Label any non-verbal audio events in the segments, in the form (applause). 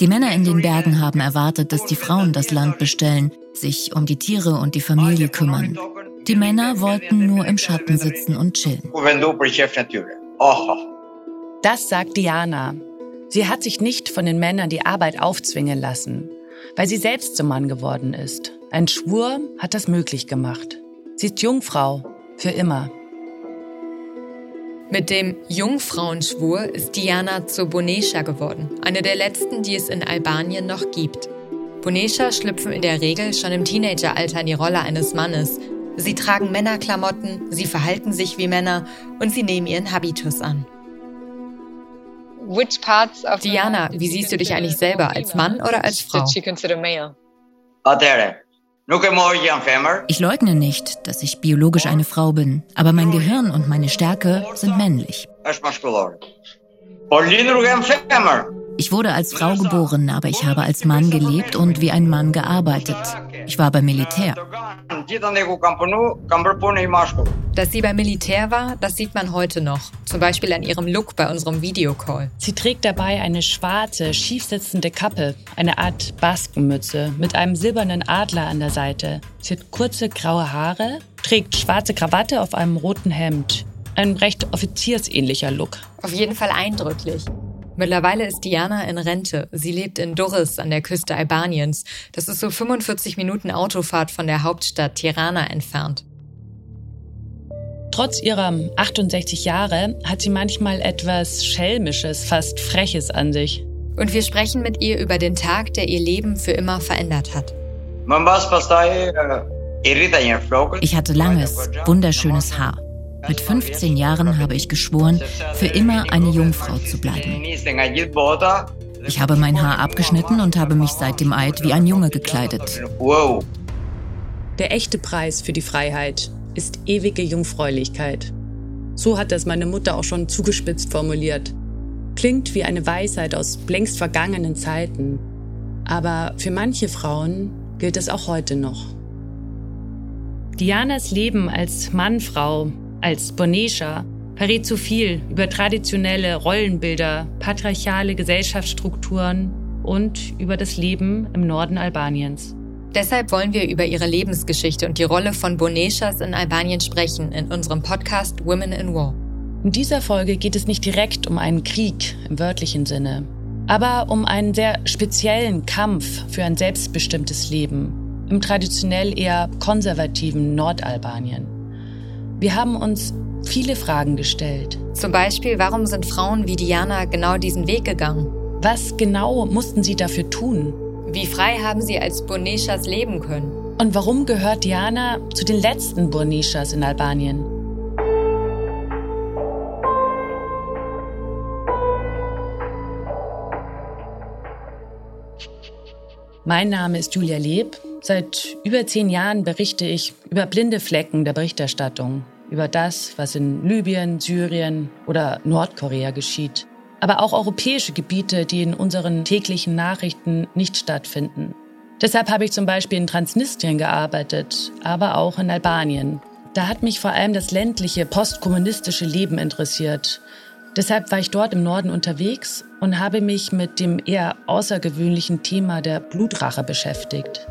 Die Männer in den Bergen haben erwartet, dass die Frauen das Land bestellen, sich um die Tiere und die Familie kümmern. Die Männer wollten nur im Schatten sitzen und chillen. Das sagt Diana. Sie hat sich nicht von den Männern die Arbeit aufzwingen lassen, weil sie selbst zum Mann geworden ist. Ein Schwur hat das möglich gemacht. Sie ist Jungfrau für immer. Mit dem Jungfrauenschwur ist Diana zur Bonesha geworden, eine der letzten, die es in Albanien noch gibt. Bonesha schlüpfen in der Regel schon im Teenageralter in die Rolle eines Mannes. Sie tragen Männerklamotten, sie verhalten sich wie Männer und sie nehmen ihren Habitus an. Diana, wie siehst du dich eigentlich selber, als Mann oder als Frau? Ich leugne nicht, dass ich biologisch eine Frau bin, aber mein Gehirn und meine Stärke sind männlich. Ich wurde als Frau geboren, aber ich habe als Mann gelebt und wie ein Mann gearbeitet. Ich war beim Militär. Dass sie beim Militär war, das sieht man heute noch. Zum Beispiel an ihrem Look bei unserem Videocall. Sie trägt dabei eine schwarze, schiefsitzende Kappe, eine Art Baskenmütze mit einem silbernen Adler an der Seite. Sie hat kurze graue Haare, trägt schwarze Krawatte auf einem roten Hemd. Ein recht offiziersähnlicher Look. Auf jeden Fall eindrücklich. Mittlerweile ist Diana in Rente. Sie lebt in Durres an der Küste Albaniens. Das ist so 45 Minuten Autofahrt von der Hauptstadt Tirana entfernt. Trotz ihrer 68 Jahre hat sie manchmal etwas Schelmisches, fast Freches an sich. Und wir sprechen mit ihr über den Tag, der ihr Leben für immer verändert hat. Ich hatte langes, wunderschönes Haar. Mit 15 Jahren habe ich geschworen, für immer eine Jungfrau zu bleiben. Ich habe mein Haar abgeschnitten und habe mich seit dem Eid wie ein Junge gekleidet. Der echte Preis für die Freiheit ist ewige Jungfräulichkeit. So hat das meine Mutter auch schon zugespitzt formuliert. Klingt wie eine Weisheit aus längst vergangenen Zeiten. Aber für manche Frauen gilt es auch heute noch. Dianas Leben als Mann-Frau als Bonesha verrät zu viel über traditionelle Rollenbilder, patriarchale Gesellschaftsstrukturen und über das Leben im Norden Albaniens. Deshalb wollen wir über ihre Lebensgeschichte und die Rolle von Boneshas in Albanien sprechen in unserem Podcast Women in War. In dieser Folge geht es nicht direkt um einen Krieg im wörtlichen Sinne, aber um einen sehr speziellen Kampf für ein selbstbestimmtes Leben im traditionell eher konservativen Nordalbanien. Wir haben uns viele Fragen gestellt. Zum Beispiel, warum sind Frauen wie Diana genau diesen Weg gegangen? Was genau mussten sie dafür tun? Wie frei haben sie als Boneshas leben können? Und warum gehört Diana zu den letzten Boneshas in Albanien? Mein Name ist Julia Leb. Seit über zehn Jahren berichte ich über blinde Flecken der Berichterstattung, über das, was in Libyen, Syrien oder Nordkorea geschieht. Aber auch europäische Gebiete, die in unseren täglichen Nachrichten nicht stattfinden. Deshalb habe ich zum Beispiel in Transnistrien gearbeitet, aber auch in Albanien. Da hat mich vor allem das ländliche, postkommunistische Leben interessiert. Deshalb war ich dort im Norden unterwegs und habe mich mit dem eher außergewöhnlichen Thema der Blutrache beschäftigt.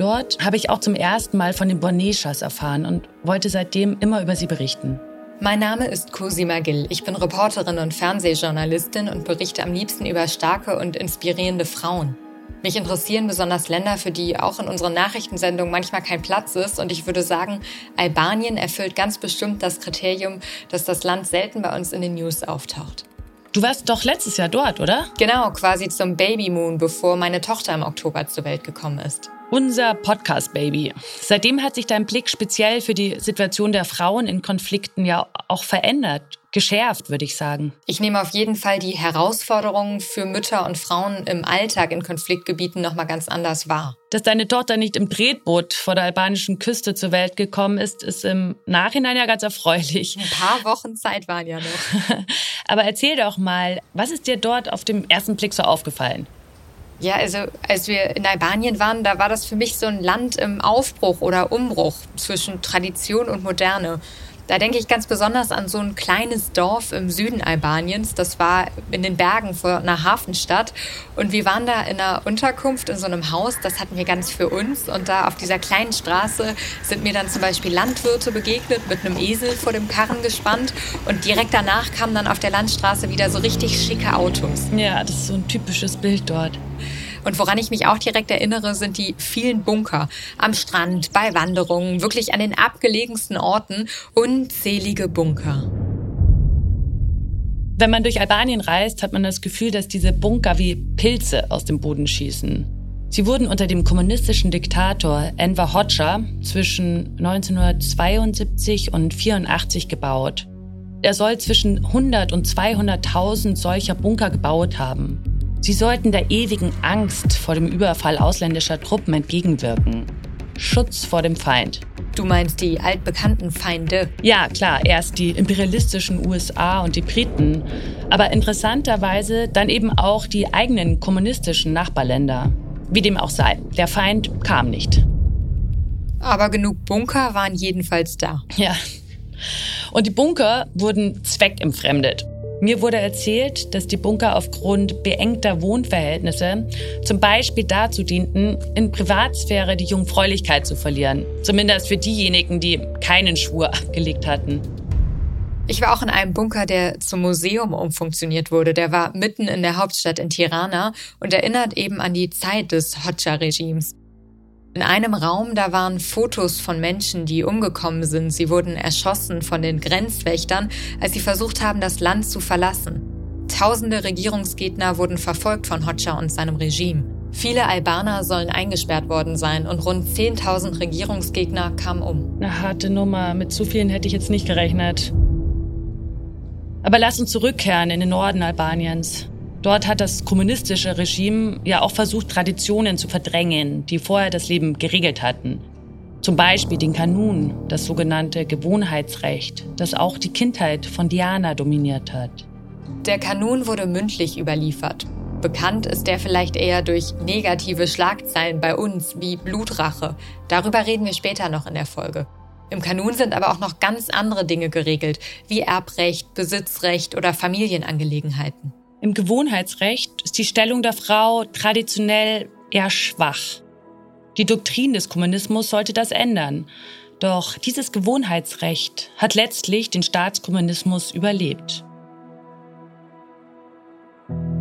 Dort habe ich auch zum ersten Mal von den Borneshas erfahren und wollte seitdem immer über sie berichten. Mein Name ist Cosima Gill. Ich bin Reporterin und Fernsehjournalistin und berichte am liebsten über starke und inspirierende Frauen. Mich interessieren besonders Länder, für die auch in unseren Nachrichtensendungen manchmal kein Platz ist. Und ich würde sagen, Albanien erfüllt ganz bestimmt das Kriterium, dass das Land selten bei uns in den News auftaucht. Du warst doch letztes Jahr dort, oder? Genau, quasi zum Babymoon, bevor meine Tochter im Oktober zur Welt gekommen ist. Unser Podcast-Baby. Seitdem hat sich dein Blick speziell für die Situation der Frauen in Konflikten ja auch verändert, geschärft, würde ich sagen. Ich nehme auf jeden Fall die Herausforderungen für Mütter und Frauen im Alltag in Konfliktgebieten nochmal ganz anders wahr. Dass deine Tochter nicht im Tretboot vor der albanischen Küste zur Welt gekommen ist, ist im Nachhinein ja ganz erfreulich. Ein paar Wochen Zeit waren ja noch. (laughs) Aber erzähl doch mal, was ist dir dort auf dem ersten Blick so aufgefallen? Ja, also als wir in Albanien waren, da war das für mich so ein Land im Aufbruch oder Umbruch zwischen Tradition und Moderne. Da denke ich ganz besonders an so ein kleines Dorf im Süden Albaniens. Das war in den Bergen vor einer Hafenstadt. Und wir waren da in einer Unterkunft in so einem Haus. Das hatten wir ganz für uns. Und da auf dieser kleinen Straße sind mir dann zum Beispiel Landwirte begegnet mit einem Esel vor dem Karren gespannt. Und direkt danach kamen dann auf der Landstraße wieder so richtig schicke Autos. Ja, das ist so ein typisches Bild dort. Und woran ich mich auch direkt erinnere, sind die vielen Bunker am Strand, bei Wanderungen, wirklich an den abgelegensten Orten, unzählige Bunker. Wenn man durch Albanien reist, hat man das Gefühl, dass diese Bunker wie Pilze aus dem Boden schießen. Sie wurden unter dem kommunistischen Diktator Enver Hoxha zwischen 1972 und 84 gebaut. Er soll zwischen 100 und 200.000 solcher Bunker gebaut haben. Sie sollten der ewigen Angst vor dem Überfall ausländischer Truppen entgegenwirken. Schutz vor dem Feind. Du meinst die altbekannten Feinde? Ja, klar, erst die imperialistischen USA und die Briten, aber interessanterweise dann eben auch die eigenen kommunistischen Nachbarländer. Wie dem auch sei, der Feind kam nicht. Aber genug Bunker waren jedenfalls da. Ja. Und die Bunker wurden zweckentfremdet. Mir wurde erzählt, dass die Bunker aufgrund beengter Wohnverhältnisse zum Beispiel dazu dienten, in Privatsphäre die Jungfräulichkeit zu verlieren. Zumindest für diejenigen, die keinen Schwur abgelegt hatten. Ich war auch in einem Bunker, der zum Museum umfunktioniert wurde. Der war mitten in der Hauptstadt in Tirana und erinnert eben an die Zeit des Hoxha-Regimes. In einem Raum, da waren Fotos von Menschen, die umgekommen sind. Sie wurden erschossen von den Grenzwächtern, als sie versucht haben, das Land zu verlassen. Tausende Regierungsgegner wurden verfolgt von Hoxha und seinem Regime. Viele Albaner sollen eingesperrt worden sein und rund 10.000 Regierungsgegner kamen um. Eine harte Nummer. Mit so vielen hätte ich jetzt nicht gerechnet. Aber lass uns zurückkehren in den Norden Albaniens. Dort hat das kommunistische Regime ja auch versucht, Traditionen zu verdrängen, die vorher das Leben geregelt hatten. Zum Beispiel den Kanun, das sogenannte Gewohnheitsrecht, das auch die Kindheit von Diana dominiert hat. Der Kanun wurde mündlich überliefert. Bekannt ist der vielleicht eher durch negative Schlagzeilen bei uns wie Blutrache. Darüber reden wir später noch in der Folge. Im Kanun sind aber auch noch ganz andere Dinge geregelt, wie Erbrecht, Besitzrecht oder Familienangelegenheiten. Im Gewohnheitsrecht ist die Stellung der Frau traditionell eher schwach. Die Doktrin des Kommunismus sollte das ändern. Doch dieses Gewohnheitsrecht hat letztlich den Staatskommunismus überlebt.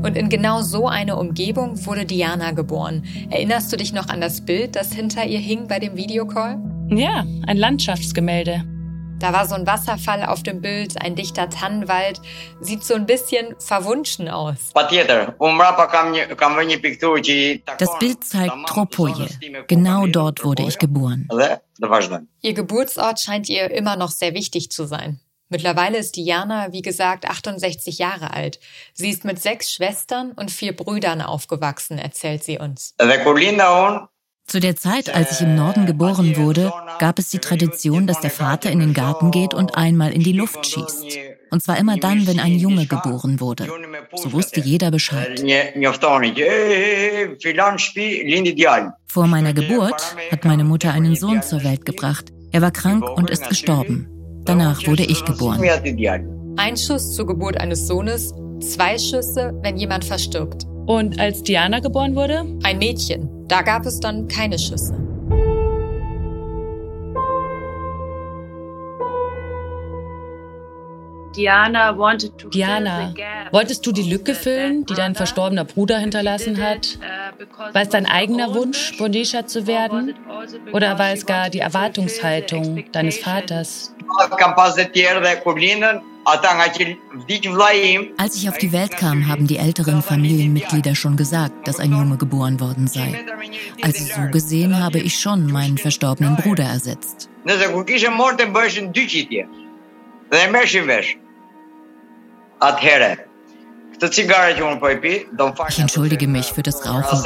Und in genau so eine Umgebung wurde Diana geboren. Erinnerst du dich noch an das Bild, das hinter ihr hing bei dem Videocall? Ja, ein Landschaftsgemälde. Da war so ein Wasserfall auf dem Bild, ein dichter Tannenwald. Sieht so ein bisschen verwunschen aus. Das Bild zeigt Tropoje. Genau dort wurde ich geboren. Ihr Geburtsort scheint ihr immer noch sehr wichtig zu sein. Mittlerweile ist Diana, wie gesagt, 68 Jahre alt. Sie ist mit sechs Schwestern und vier Brüdern aufgewachsen, erzählt sie uns. Zu der Zeit, als ich im Norden geboren wurde, gab es die Tradition, dass der Vater in den Garten geht und einmal in die Luft schießt. Und zwar immer dann, wenn ein Junge geboren wurde. So wusste jeder Bescheid. Vor meiner Geburt hat meine Mutter einen Sohn zur Welt gebracht. Er war krank und ist gestorben. Danach wurde ich geboren. Ein Schuss zur Geburt eines Sohnes, zwei Schüsse, wenn jemand verstirbt. Und als Diana geboren wurde? Ein Mädchen. Da gab es dann keine Schüsse. Diana, Diana, wolltest du die Lücke füllen, die dein verstorbener Bruder hinterlassen hat? War es dein eigener Wunsch, Bonisha zu werden? Oder war es gar die Erwartungshaltung deines Vaters? Als ich auf die Welt kam, haben die älteren Familienmitglieder schon gesagt, dass ein Junge geboren worden sei. Also so gesehen habe ich schon meinen verstorbenen Bruder ersetzt. Ich entschuldige mich für das Rauchen.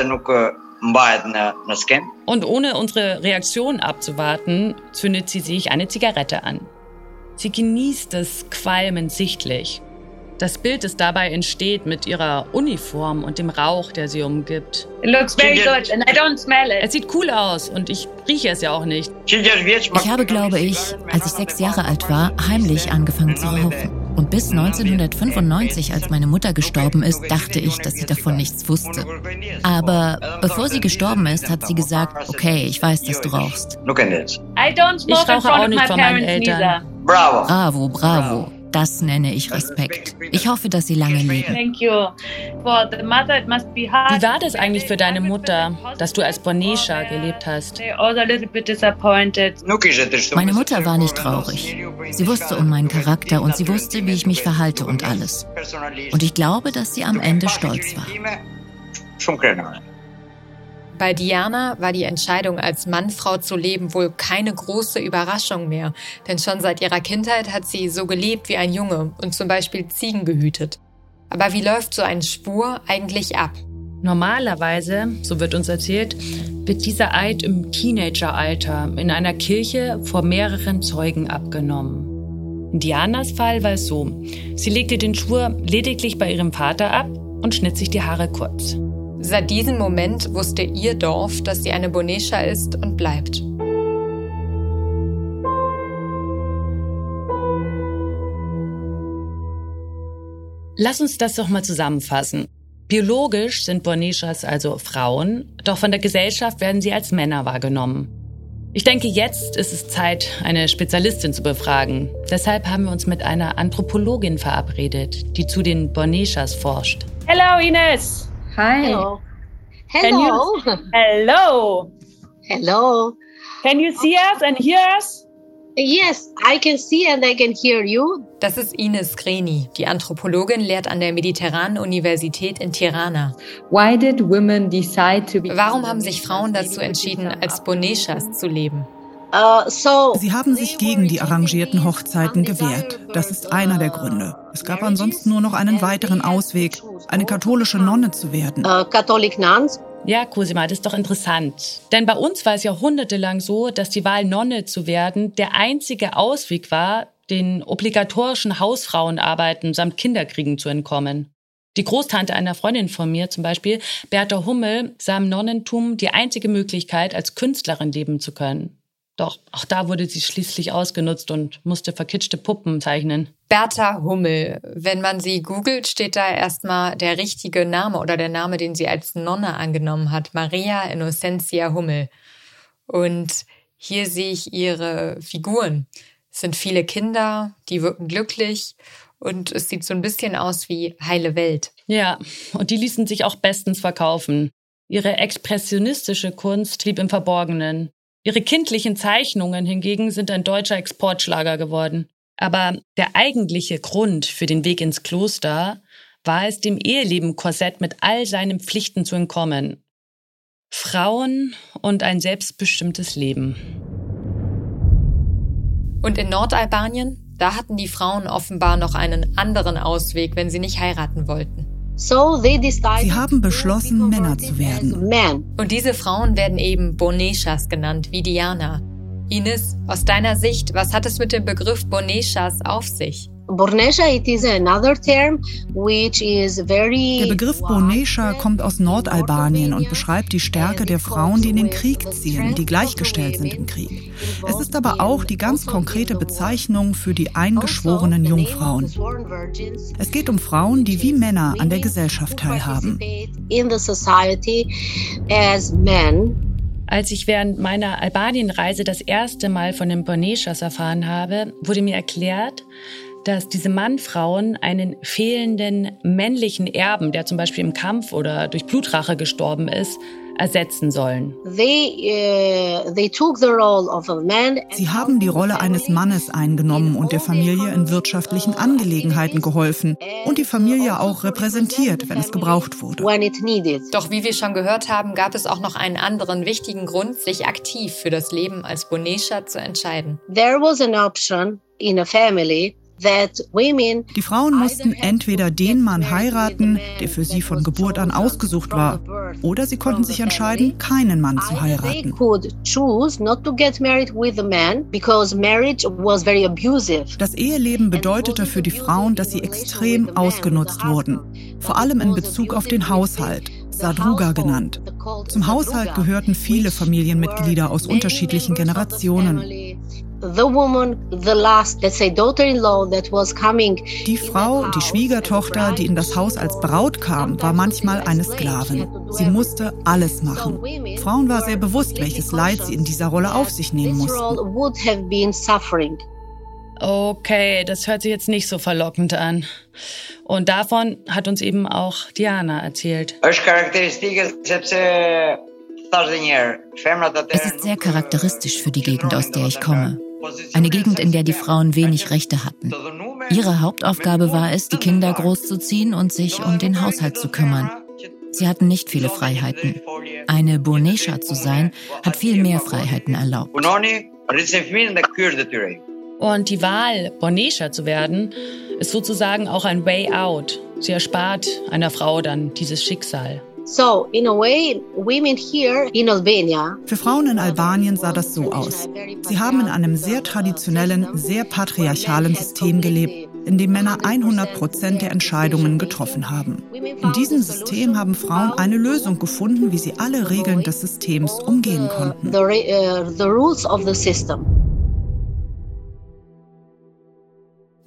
Und ohne unsere Reaktion abzuwarten, zündet sie sich eine Zigarette an. Sie genießt es qualmend sichtlich. Das Bild, das dabei entsteht mit ihrer Uniform und dem Rauch, der sie umgibt. It looks very good and I don't smell it. Es sieht cool aus und ich rieche es ja auch nicht. Ich habe, glaube ich, als ich sechs Jahre alt war, heimlich angefangen zu rauchen. Und bis 1995, als meine Mutter gestorben ist, dachte ich, dass sie davon nichts wusste. Aber bevor sie gestorben ist, hat sie gesagt, okay, ich weiß, dass du rauchst. Ich rauche auch nicht von meinen Eltern. Bravo, bravo. Das nenne ich Respekt. Ich hoffe, dass Sie lange leben. Wie war das eigentlich für deine Mutter, dass du als Bonesha gelebt hast? Meine Mutter war nicht traurig. Sie wusste um meinen Charakter und sie wusste, wie ich mich verhalte und alles. Und ich glaube, dass sie am Ende stolz war. Bei Diana war die Entscheidung, als Mannfrau zu leben, wohl keine große Überraschung mehr, denn schon seit ihrer Kindheit hat sie so gelebt wie ein Junge und zum Beispiel Ziegen gehütet. Aber wie läuft so ein Spur eigentlich ab? Normalerweise, so wird uns erzählt, wird dieser Eid im Teenageralter in einer Kirche vor mehreren Zeugen abgenommen. In Dianas Fall war es so, sie legte den Schwur lediglich bei ihrem Vater ab und schnitt sich die Haare kurz. Seit diesem Moment wusste ihr Dorf, dass sie eine Bonesha ist und bleibt. Lass uns das doch mal zusammenfassen. Biologisch sind Boneshas also Frauen, doch von der Gesellschaft werden sie als Männer wahrgenommen. Ich denke, jetzt ist es Zeit, eine Spezialistin zu befragen. Deshalb haben wir uns mit einer Anthropologin verabredet, die zu den Boneshas forscht. Hello, Ines! Hi. Hello. Hello. You, hello. Hello. Can you see us and hear us? Yes, I can see and I can hear you. Das ist Ines Greni. Die Anthropologin lehrt an der Mediterranen Universität in Tirana. Why did women decide to be Warum haben sich Frauen dazu entschieden, als Boneshas zu leben? So Sie haben sich gegen die arrangierten Hochzeiten gewehrt. Das ist einer der Gründe. Es gab ansonsten nur noch einen weiteren Ausweg, eine katholische Nonne zu werden. nuns. Ja, Cosima, das ist doch interessant. Denn bei uns war es jahrhundertelang so, dass die Wahl Nonne zu werden der einzige Ausweg war, den obligatorischen Hausfrauenarbeiten samt Kinderkriegen zu entkommen. Die Großtante einer Freundin von mir zum Beispiel, Bertha Hummel, sah im Nonnentum die einzige Möglichkeit, als Künstlerin leben zu können. Doch auch da wurde sie schließlich ausgenutzt und musste verkitschte Puppen zeichnen. Bertha Hummel. Wenn man sie googelt, steht da erstmal der richtige Name oder der Name, den sie als Nonne angenommen hat. Maria Innocentia Hummel. Und hier sehe ich ihre Figuren. Es sind viele Kinder, die wirken glücklich und es sieht so ein bisschen aus wie heile Welt. Ja, und die ließen sich auch bestens verkaufen. Ihre expressionistische Kunst blieb im Verborgenen. Ihre kindlichen Zeichnungen hingegen sind ein deutscher Exportschlager geworden. Aber der eigentliche Grund für den Weg ins Kloster war es, dem Eheleben-Korsett mit all seinen Pflichten zu entkommen. Frauen und ein selbstbestimmtes Leben. Und in Nordalbanien, da hatten die Frauen offenbar noch einen anderen Ausweg, wenn sie nicht heiraten wollten. Sie haben beschlossen, Männer zu werden. Und diese Frauen werden eben Boneshas genannt, wie Diana. Ines, aus deiner Sicht, was hat es mit dem Begriff Boneshas auf sich? Bornesha, it is another term which is very Der Begriff Bonesha kommt aus Nordalbanien und beschreibt die Stärke der Frauen, die in den Krieg ziehen, die gleichgestellt sind im Krieg. Es ist aber auch die ganz konkrete Bezeichnung für die eingeschworenen Jungfrauen. Es geht um Frauen, die wie Männer an der Gesellschaft teilhaben. in the society as men. Als ich während meiner Albanienreise das erste Mal von den Boneshas erfahren habe, wurde mir erklärt, dass diese Mannfrauen einen fehlenden männlichen Erben, der zum Beispiel im Kampf oder durch Blutrache gestorben ist, ersetzen sollen. Uh. Sie haben die Rolle eines Mannes eingenommen und der Familie in wirtschaftlichen Angelegenheiten geholfen und die Familie auch repräsentiert, wenn es gebraucht wurde. Doch wie wir schon gehört haben, gab es auch noch einen anderen wichtigen Grund, sich aktiv für das Leben als Bonesha zu entscheiden. There was an option in a family Die Frauen mussten entweder den Mann heiraten, der für sie von Geburt an ausgesucht war, oder sie konnten sich entscheiden, keinen Mann zu heiraten. Das Eheleben bedeutete für die Frauen, dass sie extrem ausgenutzt wurden, vor allem in Bezug auf den Haushalt. Sadruga genannt. Zum Haushalt gehörten viele Familienmitglieder aus unterschiedlichen Generationen. Die Frau, die Schwiegertochter, die in das Haus als Braut kam, war manchmal eine Sklavin. Sie musste alles machen. Frauen war sehr bewusst, welches Leid sie in dieser Rolle auf sich nehmen mussten. Okay, das hört sich jetzt nicht so verlockend an. Und davon hat uns eben auch Diana erzählt. Es ist sehr charakteristisch für die Gegend, aus der ich komme. Eine Gegend, in der die Frauen wenig Rechte hatten. Ihre Hauptaufgabe war es, die Kinder großzuziehen und sich um den Haushalt zu kümmern. Sie hatten nicht viele Freiheiten. Eine Bonesha zu sein, hat viel mehr Freiheiten erlaubt. Und die Wahl, Bonesha zu werden, ist sozusagen auch ein Way out. Sie erspart einer Frau dann dieses Schicksal. So, in a way, women here in Albania. Für Frauen in Albanien sah das so aus. Sie haben in einem sehr traditionellen, sehr patriarchalen System gelebt, in dem Männer 100 Prozent der Entscheidungen getroffen haben. In diesem System haben Frauen eine Lösung gefunden, wie sie alle Regeln des Systems umgehen konnten.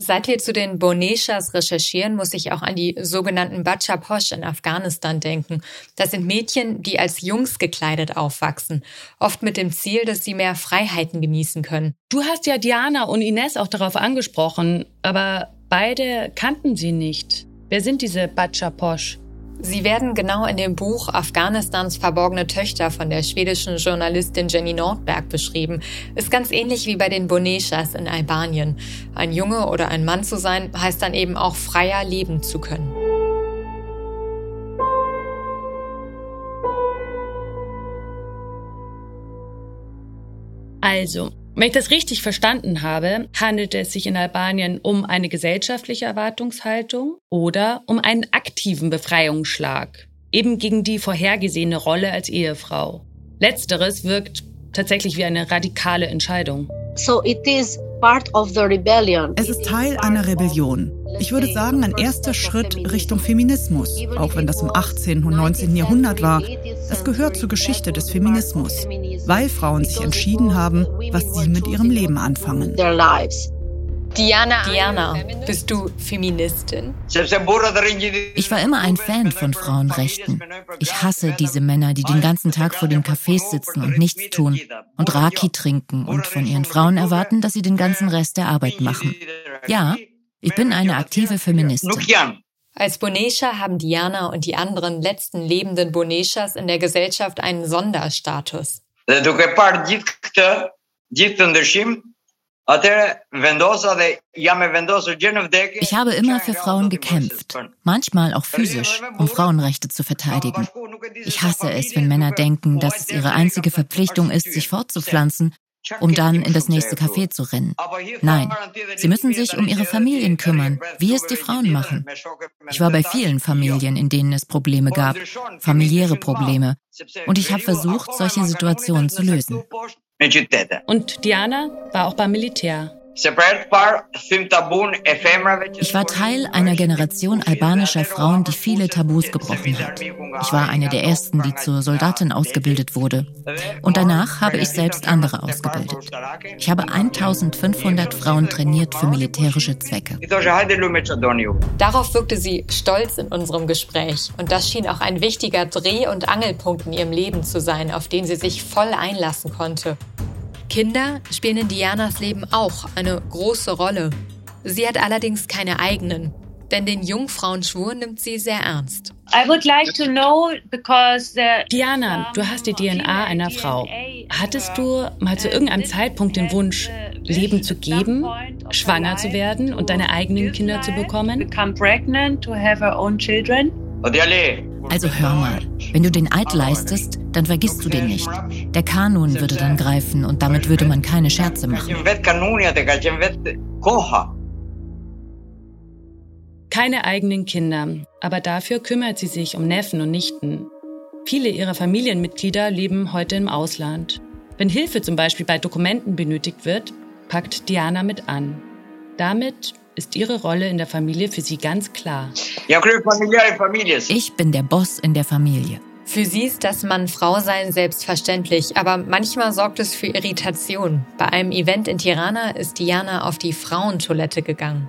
Seit wir zu den Boneshas recherchieren, muss ich auch an die sogenannten Bacha Posh in Afghanistan denken. Das sind Mädchen, die als Jungs gekleidet aufwachsen, oft mit dem Ziel, dass sie mehr Freiheiten genießen können. Du hast ja Diana und Ines auch darauf angesprochen, aber beide kannten sie nicht. Wer sind diese Bacha Posh? Sie werden genau in dem Buch Afghanistans verborgene Töchter von der schwedischen Journalistin Jenny Nordberg beschrieben. Ist ganz ähnlich wie bei den Boneshas in Albanien. Ein Junge oder ein Mann zu sein, heißt dann eben auch freier leben zu können. Also, wenn ich das richtig verstanden habe, handelt es sich in Albanien um eine gesellschaftliche Erwartungshaltung oder um einen aktiven Befreiungsschlag, eben gegen die vorhergesehene Rolle als Ehefrau. Letzteres wirkt tatsächlich wie eine radikale Entscheidung. So it is part of the rebellion. Es ist Teil einer Rebellion. Ich würde sagen, ein erster Schritt Richtung Feminismus, auch wenn das im 18. und 19. Jahrhundert war. Es gehört zur Geschichte des Feminismus, weil Frauen sich entschieden haben, was sie mit ihrem Leben anfangen. Diana, Diana, bist du Feministin? Ich war immer ein Fan von Frauenrechten. Ich hasse diese Männer, die den ganzen Tag vor den Cafés sitzen und nichts tun und Raki trinken und von ihren Frauen erwarten, dass sie den ganzen Rest der Arbeit machen. Ja, ich bin eine aktive Feministin. Als Bonesha haben Diana und die anderen letzten lebenden Boneshas in der Gesellschaft einen Sonderstatus. Ich habe immer für Frauen gekämpft, manchmal auch physisch, um Frauenrechte zu verteidigen. Ich hasse es, wenn Männer denken, dass es ihre einzige Verpflichtung ist, sich fortzupflanzen um dann in das nächste Café zu rennen. Nein, sie müssen sich um ihre Familien kümmern, wie es die Frauen machen. Ich war bei vielen Familien, in denen es Probleme gab, familiäre Probleme, und ich habe versucht, solche Situationen zu lösen. Und Diana war auch beim Militär. Ich war Teil einer Generation albanischer Frauen, die viele Tabus gebrochen hat. Ich war eine der ersten, die zur Soldatin ausgebildet wurde. Und danach habe ich selbst andere ausgebildet. Ich habe 1500 Frauen trainiert für militärische Zwecke. Darauf wirkte sie stolz in unserem Gespräch. Und das schien auch ein wichtiger Dreh- und Angelpunkt in ihrem Leben zu sein, auf den sie sich voll einlassen konnte. Kinder spielen in Dianas Leben auch eine große Rolle. Sie hat allerdings keine eigenen, denn den Jungfrauenschwur nimmt sie sehr ernst. Like Diana, du hast die DNA einer Frau. Hattest du mal zu irgendeinem Zeitpunkt den Wunsch, Leben zu geben, schwanger zu werden und deine eigenen Kinder zu bekommen? Also hör mal, wenn du den Eid leistest, dann vergisst du den nicht. Der Kanun würde dann greifen und damit würde man keine Scherze machen. keine eigenen Kinder, aber dafür kümmert sie sich um Neffen und Nichten. Viele ihrer Familienmitglieder leben heute im Ausland. Wenn Hilfe zum Beispiel bei Dokumenten benötigt wird, packt Diana mit an. Damit ist ihre Rolle in der Familie für sie ganz klar. Ich bin der Boss in der Familie. Für sie ist das Mann-Frau-Sein selbstverständlich, aber manchmal sorgt es für Irritation. Bei einem Event in Tirana ist Diana auf die Frauentoilette gegangen.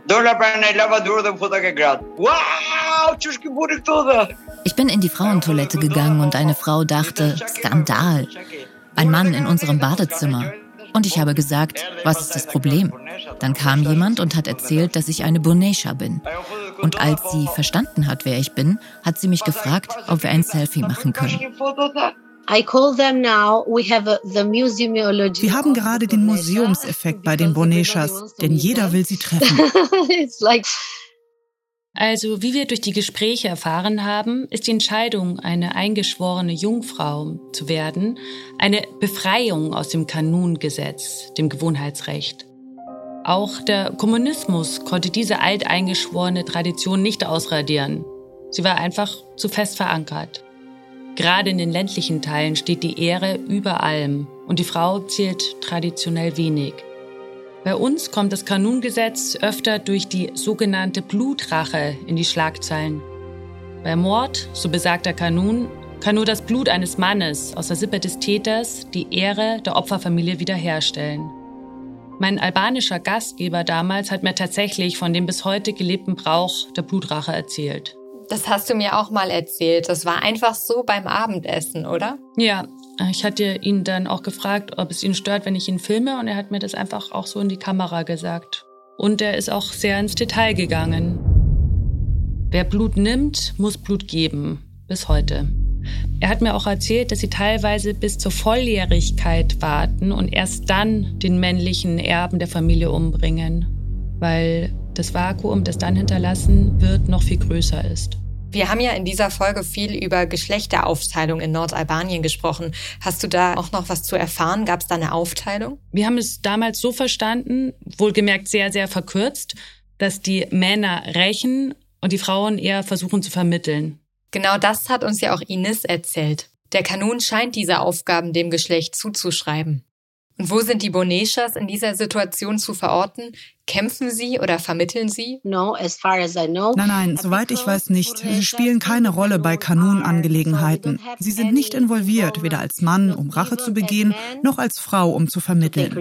Ich bin in die Frauentoilette gegangen und eine Frau dachte, Skandal. Ein Mann in unserem Badezimmer. Und ich habe gesagt, was ist das Problem? Dann kam jemand und hat erzählt, dass ich eine Bonesha bin. Und als sie verstanden hat, wer ich bin, hat sie mich gefragt, ob wir ein Selfie machen können. Wir haben gerade den Museumseffekt bei den Boneshas, denn jeder will sie treffen. (laughs) Also, wie wir durch die Gespräche erfahren haben, ist die Entscheidung, eine eingeschworene Jungfrau zu werden, eine Befreiung aus dem Kanungesetz, dem Gewohnheitsrecht. Auch der Kommunismus konnte diese alteingeschworene Tradition nicht ausradieren. Sie war einfach zu fest verankert. Gerade in den ländlichen Teilen steht die Ehre über allem und die Frau zählt traditionell wenig. Bei uns kommt das Kanungesetz öfter durch die sogenannte Blutrache in die Schlagzeilen. Bei Mord, so besagt der Kanun, kann nur das Blut eines Mannes aus der Sippe des Täters die Ehre der Opferfamilie wiederherstellen. Mein albanischer Gastgeber damals hat mir tatsächlich von dem bis heute gelebten Brauch der Blutrache erzählt. Das hast du mir auch mal erzählt. Das war einfach so beim Abendessen, oder? Ja, ich hatte ihn dann auch gefragt, ob es ihn stört, wenn ich ihn filme, und er hat mir das einfach auch so in die Kamera gesagt. Und er ist auch sehr ins Detail gegangen. Wer Blut nimmt, muss Blut geben. Bis heute. Er hat mir auch erzählt, dass sie teilweise bis zur Volljährigkeit warten und erst dann den männlichen Erben der Familie umbringen, weil das Vakuum, das dann hinterlassen wird, noch viel größer ist. Wir haben ja in dieser Folge viel über Geschlechteraufteilung in Nordalbanien gesprochen. Hast du da auch noch was zu erfahren? Gab es da eine Aufteilung? Wir haben es damals so verstanden, wohlgemerkt sehr, sehr verkürzt, dass die Männer rächen und die Frauen eher versuchen zu vermitteln. Genau das hat uns ja auch Ines erzählt. Der Kanun scheint diese Aufgaben dem Geschlecht zuzuschreiben. Und wo sind die Boneshas in dieser Situation zu verorten? Kämpfen sie oder vermitteln sie? Nein, nein, soweit ich weiß nicht. Sie spielen keine Rolle bei Kanunangelegenheiten. Sie sind nicht involviert, weder als Mann, um Rache zu begehen, noch als Frau, um zu vermitteln.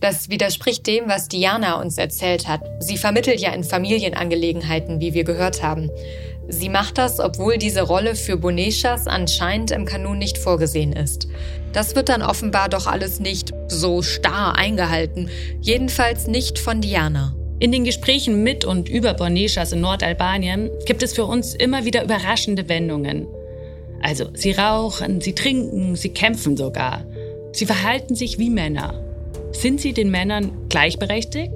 Das widerspricht dem, was Diana uns erzählt hat. Sie vermittelt ja in Familienangelegenheiten, wie wir gehört haben. Sie macht das, obwohl diese Rolle für Boneshas anscheinend im Kanun nicht vorgesehen ist. Das wird dann offenbar doch alles nicht so starr eingehalten, jedenfalls nicht von Diana. In den Gesprächen mit und über Boneshas in Nordalbanien gibt es für uns immer wieder überraschende Wendungen. Also, sie rauchen, sie trinken, sie kämpfen sogar. Sie verhalten sich wie Männer. Sind sie den Männern gleichberechtigt?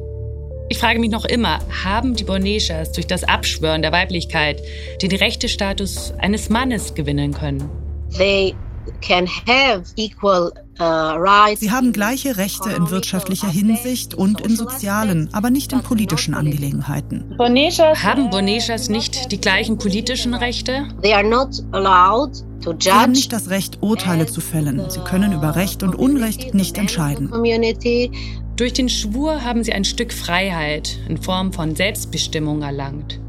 Ich frage mich noch immer, haben die Boneshas durch das Abschwören der Weiblichkeit den Rechtestatus eines Mannes gewinnen können? They can have equal Sie haben gleiche Rechte in wirtschaftlicher Hinsicht und in sozialen, aber nicht in politischen Angelegenheiten. Haben Boneshas nicht die gleichen politischen Rechte? Sie haben nicht das Recht, Urteile zu fällen. Sie können über Recht und Unrecht nicht entscheiden. Durch den Schwur haben sie ein Stück Freiheit in Form von Selbstbestimmung erlangt.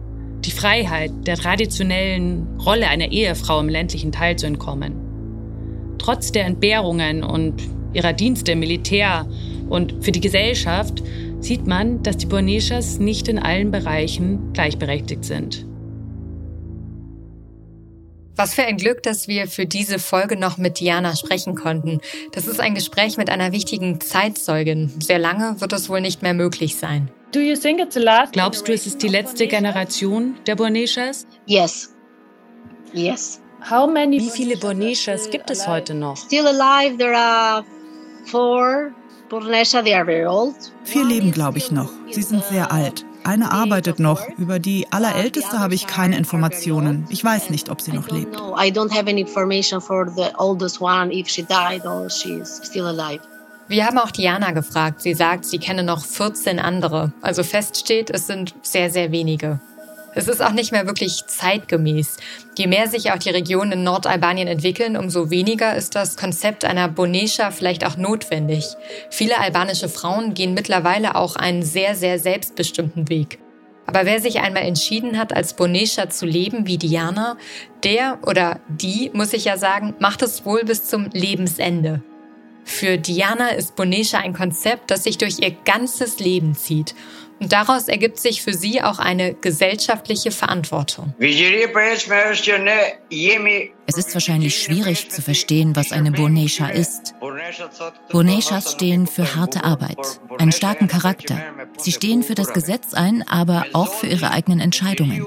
Die Freiheit, der traditionellen Rolle einer Ehefrau im ländlichen Teil zu entkommen. Trotz der Entbehrungen und ihrer Dienste im Militär und für die Gesellschaft sieht man, dass die Borneshas nicht in allen Bereichen gleichberechtigt sind. Was für ein Glück, dass wir für diese Folge noch mit Diana sprechen konnten. Das ist ein Gespräch mit einer wichtigen Zeitzeugin. Sehr lange wird es wohl nicht mehr möglich sein. Glaubst du, es ist die letzte Generation der Borneshas? Yes. Yes. Wie viele Borneshas gibt es heute noch? Still alive, there are four Bornesha, they are very old. Vier leben, glaube ich, noch. Sie sind sehr alt. Eine arbeitet noch. Über die allerälteste habe ich keine Informationen. Ich weiß nicht, ob sie noch lebt. Wir haben auch Diana gefragt. Sie sagt, sie kenne noch 14 andere. Also feststeht, es sind sehr, sehr wenige. Es ist auch nicht mehr wirklich zeitgemäß. Je mehr sich auch die Regionen in Nordalbanien entwickeln, umso weniger ist das Konzept einer Bonesha vielleicht auch notwendig. Viele albanische Frauen gehen mittlerweile auch einen sehr, sehr selbstbestimmten Weg. Aber wer sich einmal entschieden hat, als Bonesha zu leben wie Diana, der oder die, muss ich ja sagen, macht es wohl bis zum Lebensende. Für Diana ist Bonesha ein Konzept, das sich durch ihr ganzes Leben zieht. Und daraus ergibt sich für sie auch eine gesellschaftliche Verantwortung. Es ist wahrscheinlich schwierig zu verstehen, was eine Bonesha ist. Boneshas stehen für harte Arbeit, einen starken Charakter. Sie stehen für das Gesetz ein, aber auch für ihre eigenen Entscheidungen.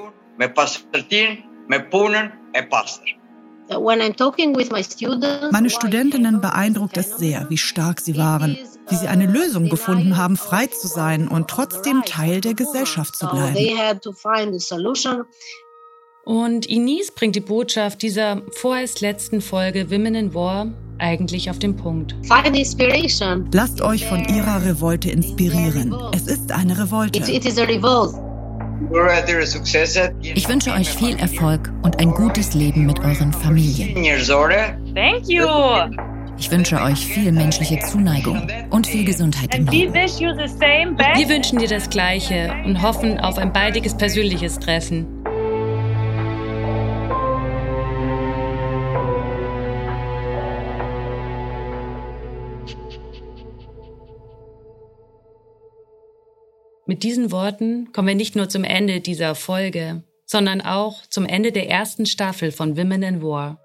Meine Studentinnen beeindruckt es sehr, wie stark sie waren, wie sie eine Lösung gefunden haben, frei zu sein und trotzdem Teil der Gesellschaft zu bleiben. Und Ines bringt die Botschaft dieser vorerst letzten Folge Women in War eigentlich auf den Punkt. Lasst euch von ihrer Revolte inspirieren. Es ist eine Revolte. Ich wünsche euch viel Erfolg und ein gutes Leben mit euren Familien. Thank you. Ich wünsche euch viel menschliche Zuneigung und viel Gesundheit im Leben. Wir wünschen dir das Gleiche und hoffen auf ein baldiges persönliches Treffen. Mit diesen Worten kommen wir nicht nur zum Ende dieser Folge, sondern auch zum Ende der ersten Staffel von Women in War.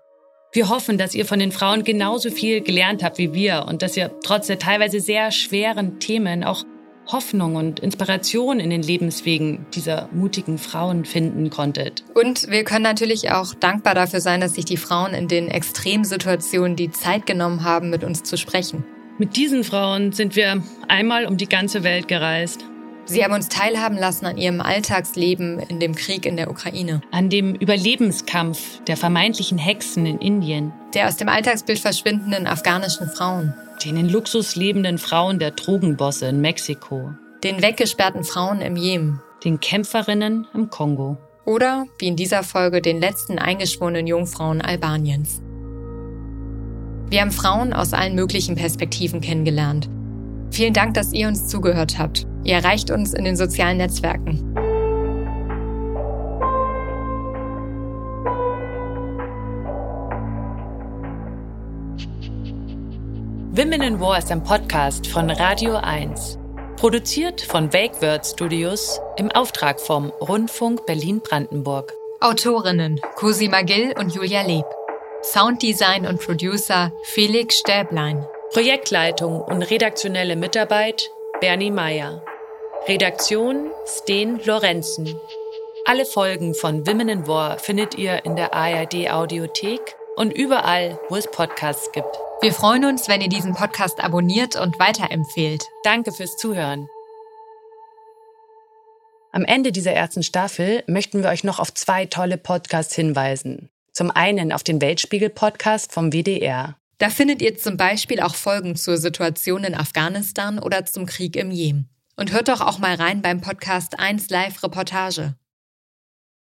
Wir hoffen, dass ihr von den Frauen genauso viel gelernt habt wie wir und dass ihr trotz der teilweise sehr schweren Themen auch Hoffnung und Inspiration in den Lebenswegen dieser mutigen Frauen finden konntet. Und wir können natürlich auch dankbar dafür sein, dass sich die Frauen in den Extremsituationen die Zeit genommen haben, mit uns zu sprechen. Mit diesen Frauen sind wir einmal um die ganze Welt gereist. Sie haben uns teilhaben lassen an ihrem Alltagsleben in dem Krieg in der Ukraine. An dem Überlebenskampf der vermeintlichen Hexen in Indien. Der aus dem Alltagsbild verschwindenden afghanischen Frauen. Den in Luxus lebenden Frauen der Drogenbosse in Mexiko. Den weggesperrten Frauen im Jemen. Den Kämpferinnen im Kongo. Oder, wie in dieser Folge, den letzten eingeschworenen Jungfrauen Albaniens. Wir haben Frauen aus allen möglichen Perspektiven kennengelernt. Vielen Dank, dass ihr uns zugehört habt. Ihr erreicht uns in den sozialen Netzwerken. Women in War ist ein Podcast von Radio 1. Produziert von Wake Word Studios im Auftrag vom Rundfunk Berlin-Brandenburg. Autorinnen Cosima Gill und Julia Leb. Sounddesign und Producer Felix Stäblein. Projektleitung und redaktionelle Mitarbeit Bernie Meyer. Redaktion Sten Lorenzen. Alle Folgen von Women in War findet ihr in der ARD Audiothek und überall, wo es Podcasts gibt. Wir freuen uns, wenn ihr diesen Podcast abonniert und weiterempfehlt. Danke fürs Zuhören. Am Ende dieser ersten Staffel möchten wir euch noch auf zwei tolle Podcasts hinweisen. Zum einen auf den Weltspiegel-Podcast vom WDR. Da findet ihr zum Beispiel auch Folgen zur Situation in Afghanistan oder zum Krieg im Jemen. Und hört doch auch mal rein beim Podcast 1 Live Reportage.